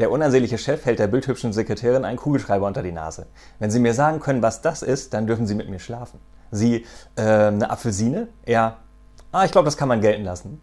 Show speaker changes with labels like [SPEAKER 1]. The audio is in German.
[SPEAKER 1] Der unansehnliche Chef hält der bildhübschen Sekretärin einen Kugelschreiber unter die Nase. Wenn Sie mir sagen können, was das ist, dann dürfen Sie mit mir schlafen. Sie, äh, eine Apfelsine? Ja. Ah, ich glaube, das kann man gelten lassen.